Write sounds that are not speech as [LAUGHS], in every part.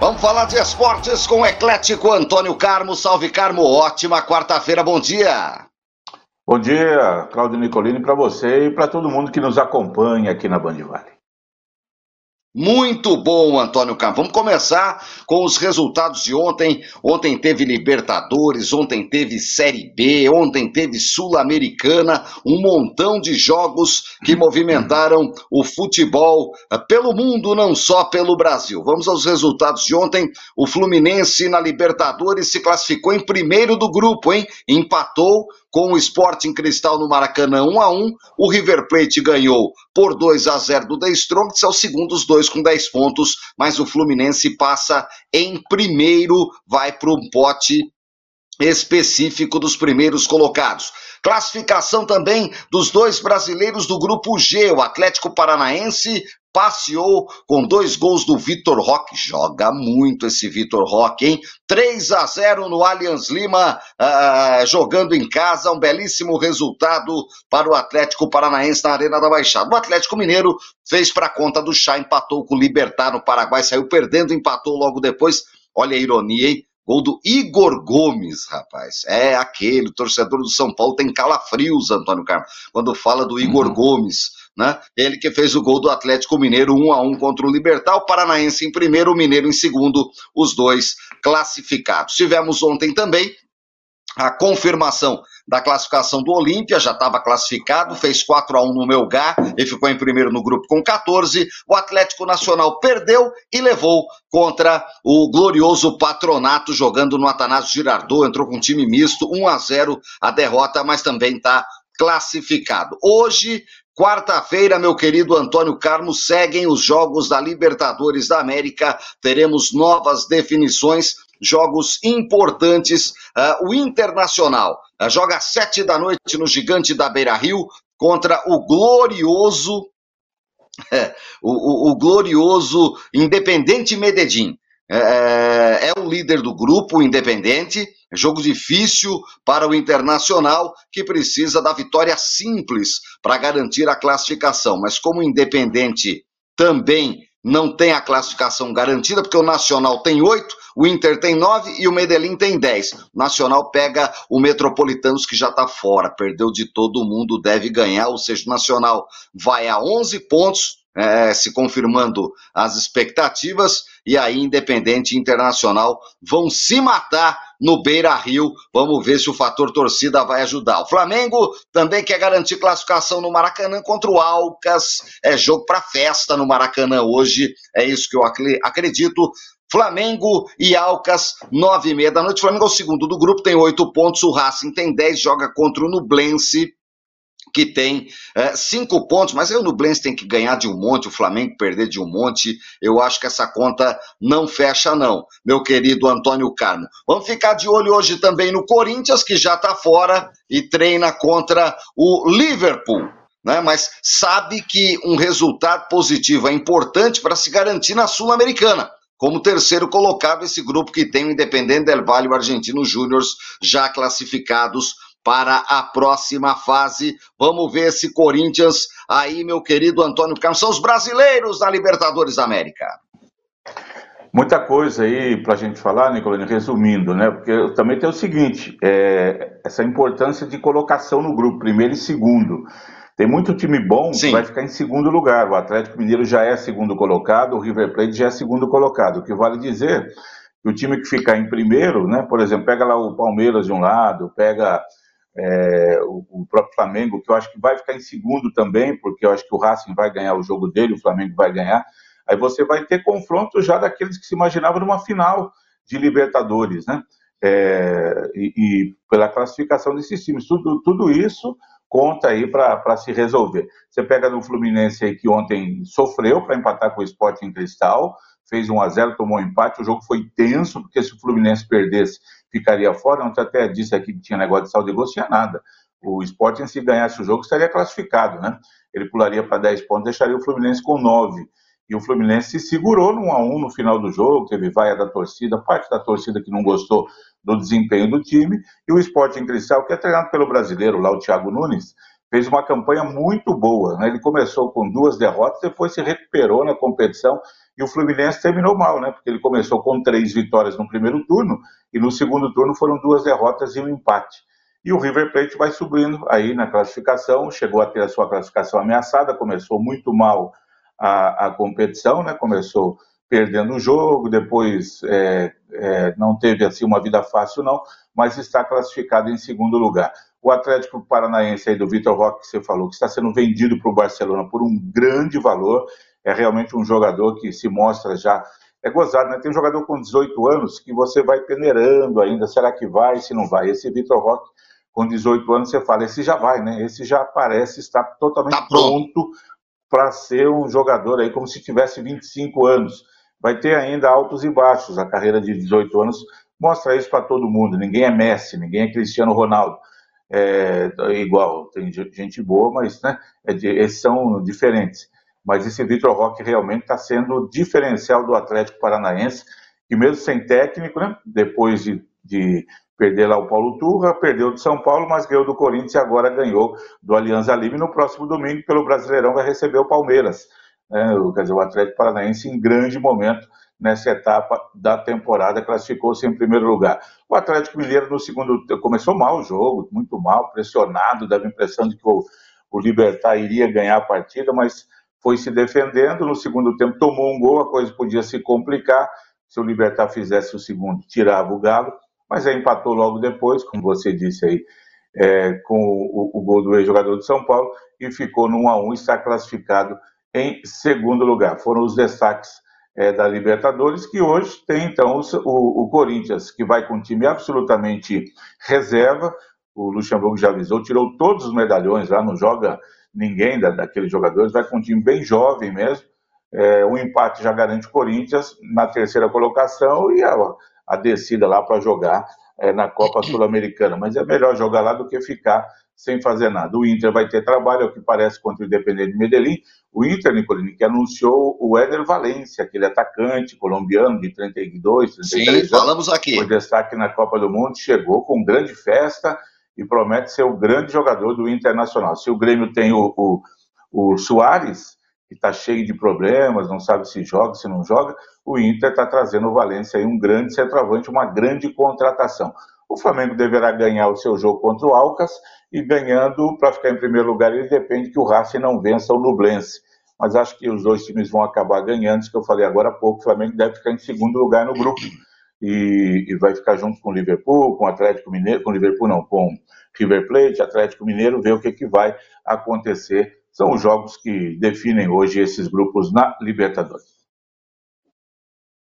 Vamos falar de esportes com o eclético Antônio Carmo. Salve Carmo, ótima quarta-feira, bom dia. Bom dia, Claudio Nicolini, para você e para todo mundo que nos acompanha aqui na Band Vale. Muito bom, Antônio Campos. Vamos começar com os resultados de ontem. Ontem teve Libertadores, ontem teve Série B, ontem teve Sul-Americana, um montão de jogos que [LAUGHS] movimentaram o futebol eh, pelo mundo, não só pelo Brasil. Vamos aos resultados de ontem. O Fluminense na Libertadores se classificou em primeiro do grupo, hein? Empatou com o Sporting Cristal no Maracanã 1 a 1 O River Plate ganhou por 2 a 0 do The Strongest, é o segundo os dois com 10 pontos, mas o Fluminense passa em primeiro, vai para um pote específico dos primeiros colocados. Classificação também dos dois brasileiros do grupo G, o Atlético Paranaense passeou com dois gols do Vitor Roque. Joga muito esse Vitor Roque, hein? 3 a 0 no Allianz Lima, uh, jogando em casa. Um belíssimo resultado para o Atlético Paranaense na Arena da Baixada. O Atlético Mineiro fez para conta do Chá, empatou com o Libertar no Paraguai, saiu perdendo, empatou logo depois. Olha a ironia, hein? Gol do Igor Gomes, rapaz. É aquele, torcedor do São Paulo tem calafrios, Antônio Carlos, quando fala do Igor uhum. Gomes né? Ele que fez o gol do Atlético Mineiro 1 a 1 contra o Libertar, o Paranaense em primeiro, o Mineiro em segundo, os dois classificados. Tivemos ontem também a confirmação da classificação do Olímpia, já estava classificado, fez 4 a 1 no Melgar e ficou em primeiro no grupo com 14. O Atlético Nacional perdeu e levou contra o glorioso Patronato jogando no Atanásio Girardot, entrou com um time misto, 1 a 0 a derrota, mas também está classificado. Hoje Quarta-feira, meu querido Antônio Carmo, seguem os jogos da Libertadores da América. Teremos novas definições, jogos importantes. Uh, o Internacional uh, joga às sete da noite no Gigante da Beira Rio contra o glorioso. [LAUGHS] O, o, o glorioso Independente Medellín. É, é o líder do grupo, Independente. Jogo difícil para o Internacional, que precisa da vitória simples para garantir a classificação. Mas como o Independente também não tem a classificação garantida, porque o Nacional tem oito, o Inter tem nove e o Medellín tem dez. O Nacional pega o Metropolitanos, que já está fora, perdeu de todo mundo, deve ganhar, ou seja, o Nacional vai a 11 pontos, é, se confirmando as expectativas, e aí Independente e Internacional vão se matar no Beira Rio. Vamos ver se o fator torcida vai ajudar. O Flamengo também quer garantir classificação no Maracanã contra o Alcas. É jogo para festa no Maracanã hoje. É isso que eu acredito. Flamengo e Alcas, nove e meia da noite. O Flamengo é o segundo do grupo, tem oito pontos. O Racing tem dez, joga contra o Nublense que tem é, cinco pontos, mas aí o Nublense tem que ganhar de um monte, o Flamengo perder de um monte. Eu acho que essa conta não fecha, não, meu querido Antônio Carmo. Vamos ficar de olho hoje também no Corinthians, que já está fora e treina contra o Liverpool. Né? Mas sabe que um resultado positivo é importante para se garantir na Sul-Americana como terceiro colocado esse grupo que tem o Independente del Valle e o Argentino Júnior já classificados para a próxima fase. Vamos ver esse Corinthians aí, meu querido Antônio Carlos. São os brasileiros da Libertadores da América. Muita coisa aí para a gente falar, Nicolini, resumindo, né? Porque também tem o seguinte: é, essa importância de colocação no grupo, primeiro e segundo. Tem muito time bom Sim. que vai ficar em segundo lugar. O Atlético Mineiro já é segundo colocado, o River Plate já é segundo colocado. O que vale dizer que o time que ficar em primeiro, né? Por exemplo, pega lá o Palmeiras de um lado, pega é, o, o, próprio Flamengo, que eu acho que vai ficar em segundo também, porque eu acho que o Racing vai ganhar o jogo dele, o Flamengo vai ganhar. Aí você vai ter confronto já daqueles que se imaginavam numa final de Libertadores, né? É, e, e, pela classificação desses times. Tudo, tudo isso conta aí para se resolver. Você pega no Fluminense aí que ontem sofreu para empatar com o Sporting Cristal, fez 1 a 0 tomou um empate, o jogo foi tenso, porque se o Fluminense perdesse, ficaria fora. Ontem até disse aqui que tinha negócio de saldo de gol, tinha nada. O Sporting, se ganhasse o jogo, estaria classificado, né? Ele pularia para 10 pontos, deixaria o Fluminense com 9. E o Fluminense se segurou no 1 a 1 no final do jogo, teve vaia da torcida, parte da torcida que não gostou do desempenho do time, e o Sporting Cristal, que é treinado pelo brasileiro lá, o Thiago Nunes, fez uma campanha muito boa. Né? Ele começou com duas derrotas, depois se recuperou na competição e o Fluminense terminou mal, né? Porque ele começou com três vitórias no primeiro turno e no segundo turno foram duas derrotas e um empate. E o River Plate vai subindo aí na classificação, chegou a ter a sua classificação ameaçada, começou muito mal a, a competição, né? Começou perdendo o jogo, depois é, é, não teve assim uma vida fácil não, mas está classificado em segundo lugar. O Atlético Paranaense aí do Vitor Roque, que você falou, que está sendo vendido para o Barcelona por um grande valor, é realmente um jogador que se mostra já. É gozado, né? Tem um jogador com 18 anos que você vai peneirando ainda, será que vai, se não vai? Esse Vitor Roque, com 18 anos, você fala, esse já vai, né? Esse já parece estar totalmente tá pronto para ser um jogador aí, como se tivesse 25 anos. Vai ter ainda altos e baixos. A carreira de 18 anos mostra isso para todo mundo. Ninguém é Messi, ninguém é Cristiano Ronaldo. É, é igual, tem gente boa, mas né, é de, esses são diferentes mas esse Vitor Roque realmente está sendo o diferencial do Atlético Paranaense, que mesmo sem técnico, né, depois de, de perder lá o Paulo Turra, perdeu do São Paulo, mas ganhou do Corinthians e agora ganhou do Alianza Lima e no próximo domingo, pelo Brasileirão, vai receber o Palmeiras. Né, quer dizer, o Atlético Paranaense em grande momento nessa etapa da temporada, classificou-se em primeiro lugar. O Atlético Mineiro no segundo começou mal o jogo, muito mal, pressionado, dava a impressão de que o, o Libertar iria ganhar a partida, mas foi se defendendo, no segundo tempo tomou um gol, a coisa podia se complicar, se o Libertar fizesse o segundo, tirava o Galo, mas aí empatou logo depois, como você disse aí, é, com o, o, gol do ex-jogador de São Paulo, e ficou no 1 a 1 está classificado em segundo lugar. Foram os destaques é, da Libertadores, que hoje tem então o, o, Corinthians, que vai com um time absolutamente reserva, o Luxemburgo já avisou, tirou todos os medalhões lá, não joga ninguém da, daqueles jogadores, vai com um time bem jovem mesmo. É, um empate já garante o Corinthians na terceira colocação e a, a descida lá para jogar é, na Copa Sul-Americana. Mas é melhor jogar lá do que ficar sem fazer nada. O Inter vai ter trabalho, é o que parece, contra o Independente de Medellín. O Inter, Nicolini, que anunciou o Éder Valência, aquele atacante colombiano de 32, 33 Sim, anos. falamos aqui. Foi destaque na Copa do Mundo, chegou com grande festa e promete ser o grande jogador do Internacional. Se o Grêmio tem o, o, o Soares, que está cheio de problemas, não sabe se joga, se não joga, o Inter está trazendo o Valência aí um grande centroavante, uma grande contratação. O Flamengo deverá ganhar o seu jogo contra o Alcas e ganhando para ficar em primeiro lugar, ele depende que o Racing não vença o Nublense. Mas acho que os dois times vão acabar ganhando, isso que eu falei agora há pouco, o Flamengo deve ficar em segundo lugar no grupo e, e, vai ficar junto com o Liverpool, com o Atlético Mineiro, com o Liverpool não, com River Plate, Atlético Mineiro, ver o que, que vai acontecer. São os jogos que definem hoje esses grupos na Libertadores.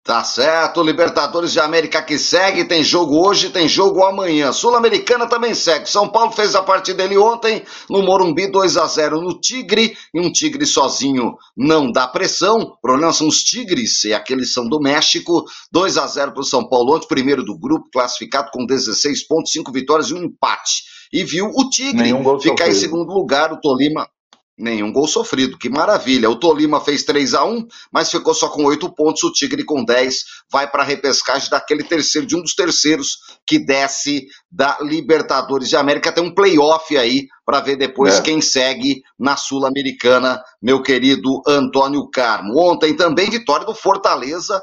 Tá certo, Libertadores de América que segue, tem jogo hoje, tem jogo amanhã. Sul-Americana também segue. São Paulo fez a partida dele ontem no Morumbi 2 a 0 no Tigre, e um Tigre sozinho não dá pressão. O problema são os Tigres, e aqueles são do México. 2 a 0 para o São Paulo ontem, primeiro do grupo, classificado com 16 pontos, 5 vitórias e um empate. E viu o Tigre ficar em segundo lugar, o Tolima Nenhum gol sofrido, que maravilha. O Tolima fez 3 a 1 mas ficou só com 8 pontos. O Tigre com 10 vai para a repescagem daquele terceiro, de um dos terceiros que desce da Libertadores de América. Tem um playoff aí para ver depois é. quem segue na Sul-Americana, meu querido Antônio Carmo. Ontem também vitória do Fortaleza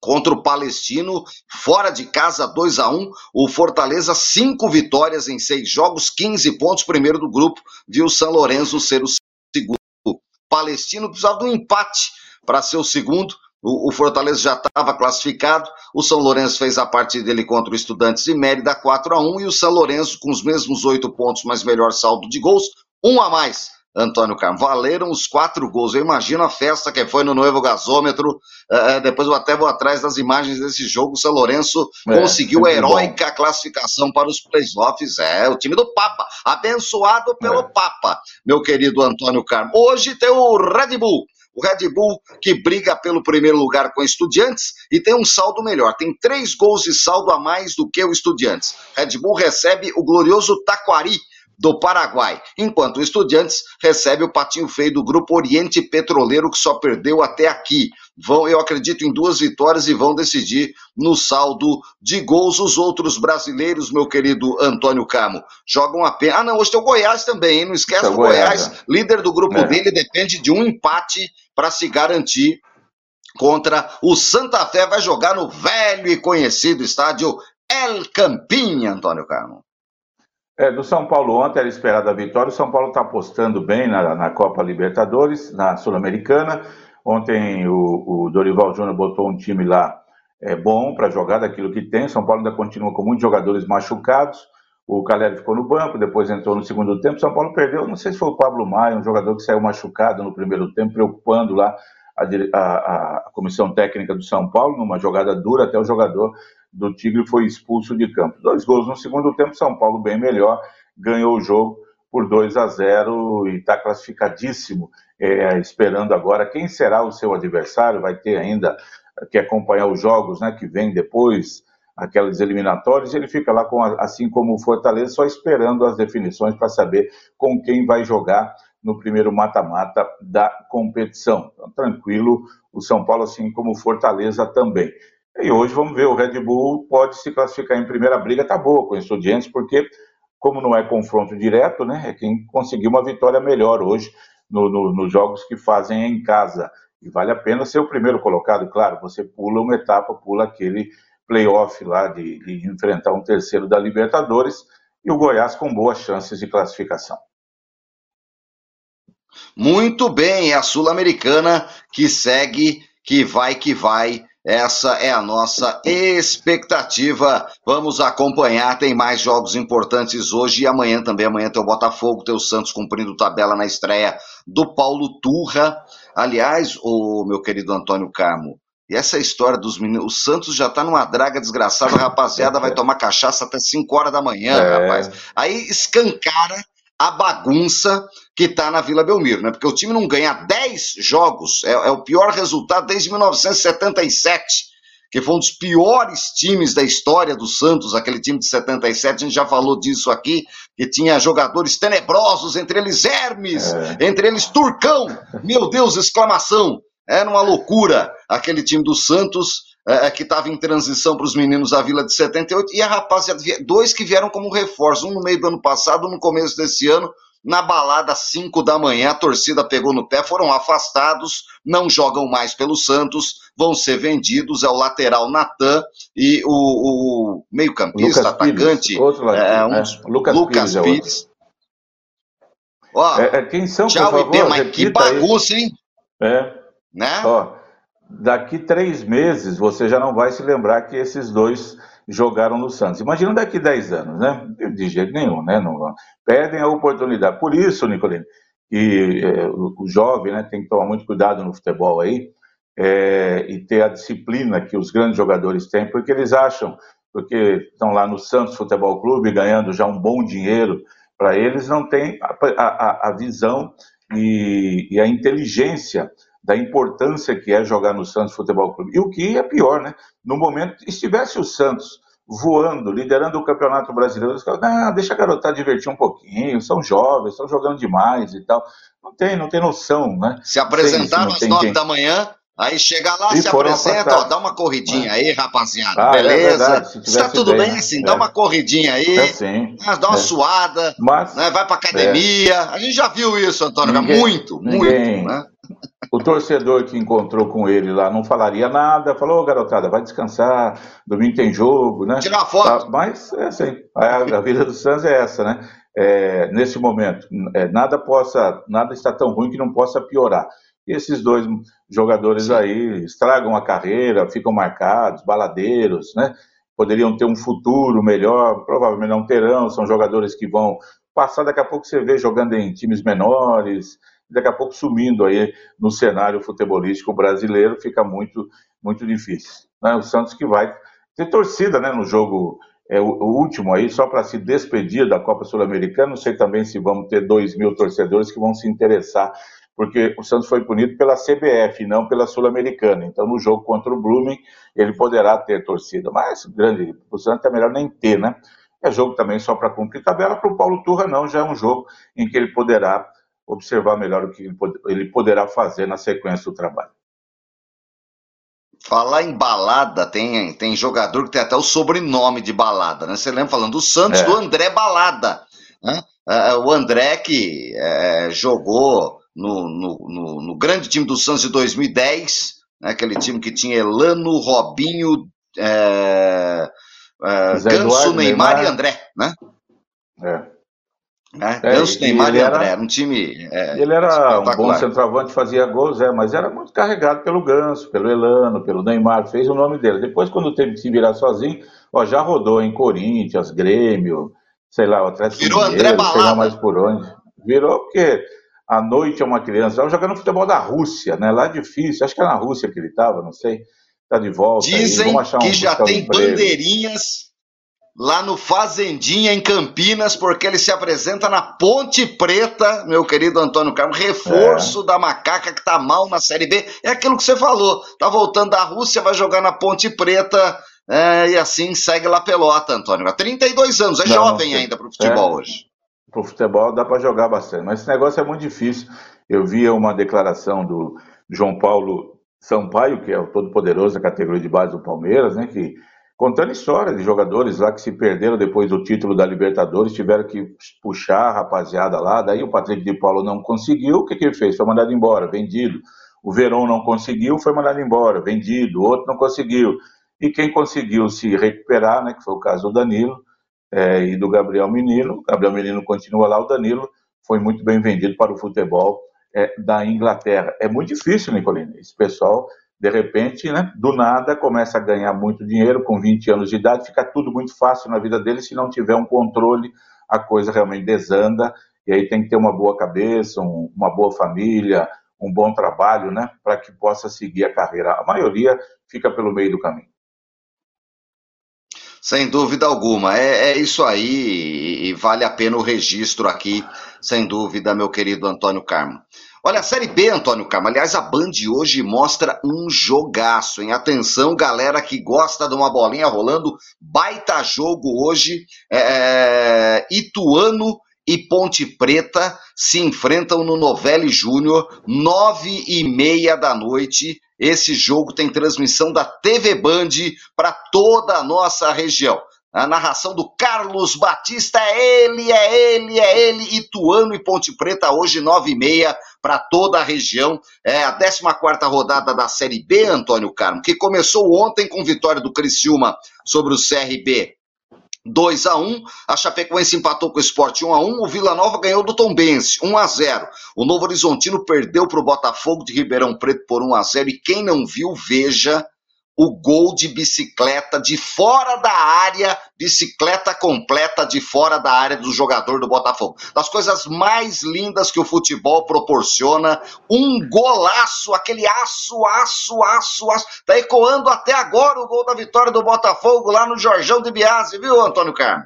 contra o Palestino, fora de casa 2 a 1 O Fortaleza, cinco vitórias em seis jogos, 15 pontos, primeiro do grupo, viu o São Lourenço ser o segundo. O Palestino precisava de um empate para ser o segundo. O, Fortaleza já estava classificado. O São Lourenço fez a partida dele contra o Estudantes de Mérida 4 a 1 e o São Lourenço com os mesmos oito pontos, mas melhor saldo de gols, um a mais Antônio Carmo. Valeram os quatro gols. Eu imagino a festa que foi no novo gasômetro. Uh, depois eu até vou atrás das imagens desse jogo. O São Lourenço é, conseguiu a heróica bom. classificação para os playoffs. É, o time do Papa. Abençoado pelo é. Papa, meu querido Antônio Carmo. Hoje tem o Red Bull. O Red Bull que briga pelo primeiro lugar com Estudiantes e tem um saldo melhor. Tem três gols de saldo a mais do que o Estudiantes. Red Bull recebe o glorioso Taquari do Paraguai, enquanto o Estudiantes recebe o patinho feio do Grupo Oriente Petroleiro, que só perdeu até aqui. Vão, eu acredito em duas vitórias e vão decidir no saldo de gols. Os outros brasileiros, meu querido Antônio Camo, jogam apenas. Ah, não, hoje tem o Goiás também, hein? Não esquece o Goiás, Goiás, líder do grupo é. dele, depende de um empate para se garantir contra o Santa Fé. Vai jogar no velho e conhecido estádio El Campinho, Antônio Carmo. É, do São Paulo ontem era esperada a vitória. O São Paulo está apostando bem na, na, Copa Libertadores, na Sul-Americana. Ontem o, o, Dorival Júnior botou um time lá é, bom para jogar daquilo que tem. São Paulo ainda continua com muitos jogadores machucados. O Caleri ficou no banco, depois entrou no segundo tempo. São Paulo perdeu, não sei se foi o Pablo Maia, um jogador que saiu machucado no primeiro tempo, preocupando lá a, a, a comissão técnica do São Paulo, numa jogada dura, até o jogador do Tigre foi expulso de campo. Dois gols no segundo tempo, São Paulo bem melhor, ganhou o jogo por 2 a 0 e está classificadíssimo, é, esperando agora quem será o seu adversário, vai ter ainda que acompanhar os jogos né, que vem depois, aquelas eliminatórias, ele fica lá, com, assim como o Fortaleza, só esperando as definições para saber com quem vai jogar no primeiro mata-mata da competição. Então, tranquilo, o São Paulo, assim como o Fortaleza também. E hoje vamos ver, o Red Bull pode se classificar em primeira briga, tá boa com o Estudiantes, porque como não é confronto direto, né, é quem conseguiu uma vitória melhor hoje no, no, nos jogos que fazem em casa. E vale a pena ser o primeiro colocado, claro, você pula uma etapa, pula aquele playoff lá de, de enfrentar um terceiro da Libertadores, e o Goiás com boas chances de classificação. Muito bem, é a Sul-Americana que segue, que vai, que vai essa é a nossa expectativa. Vamos acompanhar. Tem mais jogos importantes hoje e amanhã também. Amanhã tem o Botafogo, tem o Santos cumprindo tabela na estreia do Paulo Turra. Aliás, o meu querido Antônio Carmo, e essa história dos meninos. O Santos já tá numa draga desgraçada, a rapaziada vai [LAUGHS] tomar cachaça até 5 horas da manhã, é. rapaz. Aí escancara a bagunça que está na Vila Belmiro, né? Porque o time não ganha 10 jogos, é, é, o pior resultado desde 1977, que foi um dos piores times da história do Santos, aquele time de 77, a gente já falou disso aqui, que tinha jogadores tenebrosos, entre eles Hermes, é. entre eles Turcão, meu Deus, exclamação, era uma loucura aquele time do Santos, é, é que estava em transição para os meninos da Vila de 78, e a rapaziada, dois que vieram como reforço, um no meio do ano passado, um no começo desse ano, na balada às 5 da manhã, a torcida pegou no pé, foram afastados, não jogam mais pelo Santos, vão ser vendidos, é o lateral Natan e o, o meio-campista, atacante, Pires, outro é, um, é, Lucas, Lucas Pires. Pires. Ó, é, é, quem são, tchau, por favor, mas que bagunça, hein? É. Né? Ó, daqui três meses você já não vai se lembrar que esses dois jogaram no Santos. Imagina daqui 10 anos, né? De jeito nenhum, né? Não, perdem a oportunidade. Por isso, Nicolino, que é, o, o, jovem né, tem que tomar muito cuidado no futebol aí é, e ter a disciplina que os grandes jogadores têm, porque eles acham, porque estão lá no Santos Futebol Clube ganhando já um bom dinheiro, para eles não tem a, a, a visão e, e a inteligência da importância que é jogar no Santos Futebol Clube. E o que é pior, né? No momento, estivesse o Santos voando, liderando o Campeonato Brasileiro, eles falam, ah, deixa a garotada divertir um pouquinho, são jovens, estão jogando demais e tal. Não tem, não tem noção, né? Se apresentaram às nove da manhã, aí chega lá, e se apresenta, ó, dá uma corridinha aí, rapaziada, ah, é beleza? É Está tudo bem, bem assim, é. dá uma corridinha aí, é sim, dá uma é. suada, Mas, né, vai pra academia, é. a gente já viu isso, Antônio, ninguém, muito, ninguém, muito, né? O torcedor que encontrou com ele lá não falaria nada, falou, oh, garotada, vai descansar, domingo tem jogo, né? Tirar foto. Tá, mas é assim, a, a, vida do Santos é essa, né? É, nesse momento, é, nada possa, nada está tão ruim que não possa piorar. E esses dois jogadores aí estragam a carreira, ficam marcados, baladeiros, né? Poderiam ter um futuro melhor, provavelmente não terão, são jogadores que vão passar, daqui a pouco você vê jogando em times menores, daqui a pouco sumindo aí no cenário futebolístico brasileiro, fica muito, muito difícil. Né? O Santos que vai ter torcida né, no jogo é, o, último aí, só para se despedir da Copa Sul-Americana, não sei também se vamos ter dois mil torcedores que vão se interessar, porque o Santos foi punido pela CBF, não pela Sul-Americana. Então, no jogo contra o Blooming, ele poderá ter torcida. Mas, grande, o Santos é melhor nem ter, né? É jogo também só para cumprir tabela. Para o Paulo Turra, não, já é um jogo em que ele poderá observar melhor o que ele poderá fazer na sequência do trabalho. Falar em balada, tem, tem jogador que tem até o sobrenome de balada, né? Você lembra falando do Santos, é. do André Balada. Né? É, o André que é, jogou no, no, no, no, grande time do Santos de 2010, né? aquele time que tinha Elano, Robinho, é, é Ganso, Eduardo, Neymar, Neymar, e André, né? É. Né? É, Ganso, Neymar e André, era um time. É, ele era um bom centroavante, fazia gols, é, mas era muito carregado pelo Ganso, pelo Elano, pelo Neymar, fez o nome dele. Depois, quando teve que se virar sozinho, ó, já rodou em Corinthians, Grêmio, sei lá, o Atlético Virou Mineiro, André sei lá mais por onde. Virou porque à noite é uma criança, estava jogando futebol da Rússia, né? Lá é difícil, acho que é na Rússia que ele estava, não sei. Tá de volta. Dizem aí, que já tem bandeirinhas lá no Fazendinha, em Campinas, porque ele se apresenta na Ponte Preta, meu querido Antônio Carlos, reforço é. da macaca que tá mal na Série B. É aquilo que você falou, tá voltando da Rússia, vai jogar na Ponte Preta, é, e assim segue lá pelota, Antônio. Há 32 anos, é não, jovem não, ainda pro futebol é, hoje. Pro futebol dá para jogar bastante, mas esse negócio é muito difícil. Eu via uma declaração do João Paulo Sampaio, que é o todo-poderoso da categoria de base do Palmeiras, né, que contando história de jogadores lá que se perderam depois do título da Libertadores, tiveram que puxar a rapaziada lá, daí o Patrick de Paulo não conseguiu, o que, que ele fez? Foi mandado embora, vendido. O Verão não conseguiu, foi mandado embora, vendido. O outro não conseguiu. E quem conseguiu se recuperar, né, que foi o caso do Danilo é, e do Gabriel Menino, Gabriel Menino continua lá, o Danilo foi muito bem vendido para o futebol é, da Inglaterra. É muito difícil, Nicolini, esse pessoal de repente, né, do nada, começa a ganhar muito dinheiro com 20 anos de idade, fica tudo muito fácil na vida dele, se não tiver um controle, a coisa realmente desanda, e aí tem que ter uma boa cabeça, um, uma boa família, um bom trabalho, né, para que possa seguir a carreira. A maioria fica pelo meio do caminho. Sem dúvida alguma, é, é isso aí, e vale a pena o registro aqui, sem dúvida, meu querido Antônio Carmo. Olha, a Série B, Antônio Carmo. Aliás, a Band hoje mostra um jogaço, hein? Atenção, galera que gosta de uma bolinha rolando. Baita jogo hoje. É, é Ituano e Ponte Preta se enfrentam no Novelli Júnior, nove e meia da noite. Esse jogo tem transmissão da TV Band para toda a nossa região. A narração do Carlos Batista é ele, é ele, é ele. Ituano e Ponte Preta hoje, nove e meia, para toda a região. É a 14 rodada da Série B, Antônio Carmo, que começou ontem com vitória do Criciúma sobre o CRB 2 a 1 a Chapecoense empatou com o Sport 1 a 1 o Vila Nova ganhou do Tombense 1 a 0 o Novo Horizontino perdeu para o Botafogo de Ribeirão Preto por 1 a 0 e quem não viu, veja o gol de bicicleta de fora da área, bicicleta completa de fora da área do jogador do Botafogo. Das coisas mais lindas que o futebol proporciona, um golaço, aquele aço, aço, aço, aço. Tá ecoando até agora o gol da vitória do Botafogo lá no Jorjão de Biase, viu, Antônio Carmo?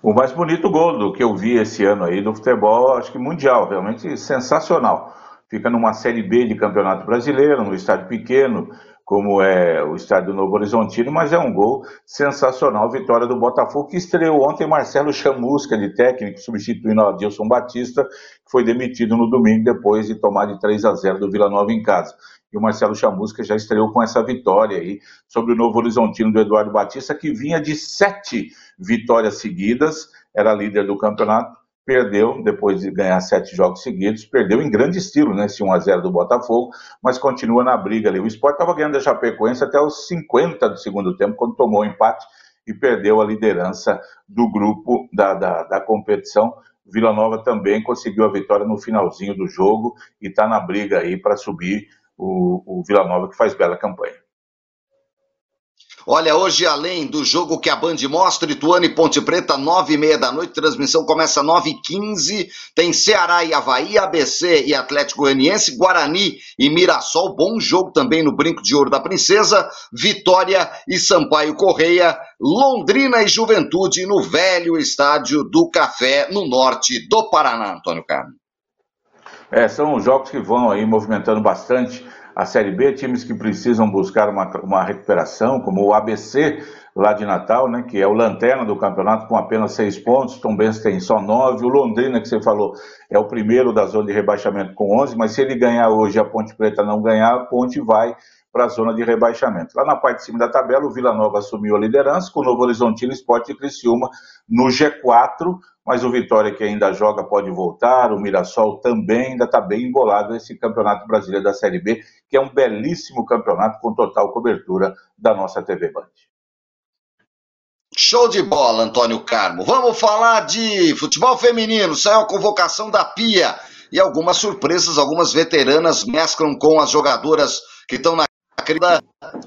O mais bonito gol do que eu vi esse ano aí do futebol, acho que mundial, realmente sensacional. Fica numa Série B de Campeonato Brasileiro, no estádio pequeno, como é o estádio Novo Horizontino, mas é um gol sensacional, vitória do Botafogo, que estreou ontem Marcelo Chamusca de técnico, substituindo o Adilson Batista, que foi demitido no domingo depois de tomar de 3 a 0 do Vila Nova em casa. E o Marcelo Chamusca já estreou com essa vitória aí sobre o Novo Horizontino do Eduardo Batista, que vinha de sete vitórias seguidas, era líder do campeonato, perdeu, depois de ganhar sete jogos seguidos, perdeu em grande estilo, né, esse 1x0 do Botafogo, mas continua na briga ali. O Sport estava ganhando a Chapecoense até os 50 do segundo tempo, quando tomou o empate e perdeu a liderança do grupo da, da, da competição. Vila Nova também conseguiu a vitória no finalzinho do jogo e está na briga aí para subir o, o Vila Nova, que faz bela campanha. Olha, hoje, além do jogo que a Band mostra, Ituano e Ponte Preta, nove e meia da noite, transmissão começa nove e quinze, tem Ceará e Havaí, ABC e Atlético Goianiense, Guarani e Mirassol, bom jogo também no Brinco de Ouro da Princesa, Vitória e Sampaio Correia, Londrina e Juventude no velho estádio do Café, no norte do Paraná, Antônio Carlos. É, são jogos que vão aí movimentando bastante a Série B, times que precisam buscar uma, uma recuperação, como o ABC lá de Natal, né, que é o lanterna do campeonato com apenas seis pontos, Tom Benz tem só nove, o Londrina, que você falou, é o primeiro da zona de rebaixamento com onze, mas se ele ganhar hoje a Ponte Preta não ganhar, a Ponte vai para a zona de rebaixamento. Lá na parte de cima da tabela, o Vila Nova assumiu a liderança, com o Novo Horizontino Esporte e Criciúma no G4, mas o Vitória, que ainda joga, pode voltar, o Mirassol também ainda está bem embolado esse Campeonato Brasileiro da Série B, que é um belíssimo campeonato com total cobertura da nossa TV Band. Show de bola, Antônio Carmo. Vamos falar de futebol feminino. Saiu a convocação da Pia e algumas surpresas, algumas veteranas mesclam com as jogadoras que estão na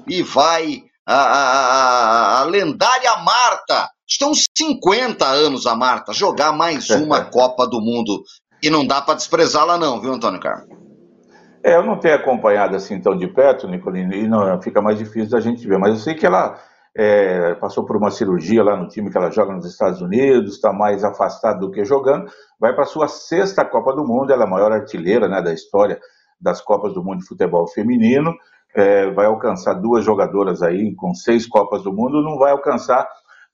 e vai a, a, a, lendária Marta. Estão 50 anos a Marta jogar mais [LAUGHS] uma Copa do Mundo. E não dá para desprezá-la, não, viu, Antônio Carlos? É, eu não tenho acompanhado assim tão de perto, Nicolino, e não, fica mais difícil da gente ver, mas eu sei que ela é, passou por uma cirurgia lá no time que ela joga nos Estados Unidos, está mais afastada do que jogando, vai para sua sexta Copa do Mundo, ela é a maior artilheira né, da história das Copas do Mundo de Futebol Feminino, é, vai alcançar duas jogadoras aí com seis Copas do Mundo, não vai alcançar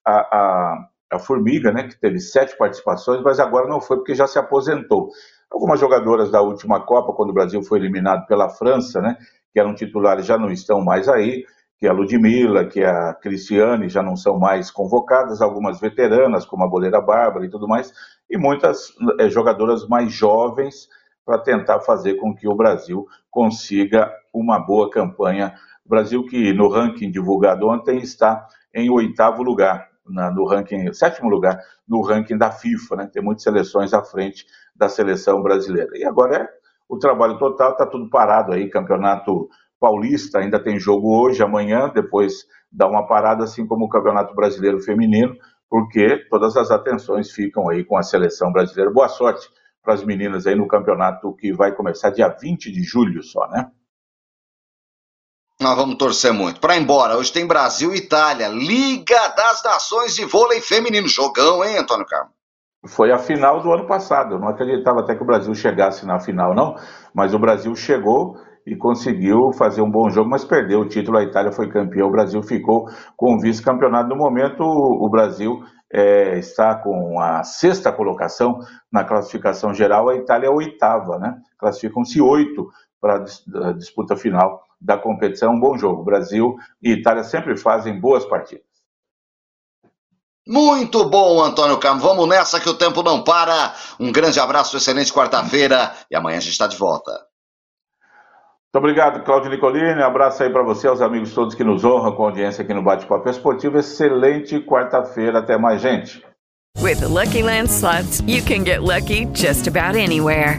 a, a, a Formiga, né, que teve sete participações, mas agora não foi porque já se aposentou. Algumas jogadoras da última Copa, quando o Brasil foi eliminado pela França, né, que eram titulares, já não estão mais aí, que é a Ludmilla, que é a Cristiane, já não são mais convocadas, algumas veteranas, como a goleira Bárbara e tudo mais, e muitas é, jogadoras mais jovens para tentar fazer com que o Brasil consiga uma boa campanha. O Brasil que no ranking divulgado ontem está em oitavo lugar, na, no ranking, sétimo lugar no ranking da FIFA, né? Tem muitas seleções à frente da seleção brasileira. E agora é o trabalho total, está tudo parado aí, campeonato paulista ainda tem jogo hoje, amanhã, depois dá uma parada, assim como o Campeonato Brasileiro Feminino, porque todas as atenções ficam aí com a seleção brasileira. Boa sorte para as meninas aí no campeonato que vai começar dia 20 de julho só, né? Nós vamos torcer muito. Para embora, hoje tem Brasil e Itália, Liga das Nações de Vôlei Feminino. Jogão, hein, Antônio Carlos? Foi a final do ano passado. Eu não acreditava até que o Brasil chegasse na final, não. Mas o Brasil chegou e conseguiu fazer um bom jogo, mas perdeu o título. A Itália foi campeã, o Brasil ficou com o vice-campeonato. No momento, o Brasil é, está com a sexta colocação na classificação geral, a Itália é a oitava, né? Classificam-se oito para a disputa final da competição. Um bom jogo. Brasil e Itália sempre fazem boas partidas. Muito bom, Antônio Carmo. Vamos nessa que o tempo não para. Um grande abraço, excelente quarta-feira e amanhã a gente está de volta. Muito obrigado, Claudio Nicolini. Abraço aí para você, aos amigos todos que nos honram com a audiência aqui no Bate-Papo Esportivo. Excelente quarta-feira. Até mais, gente. With the Lucky Land slots, you can get lucky just about anywhere.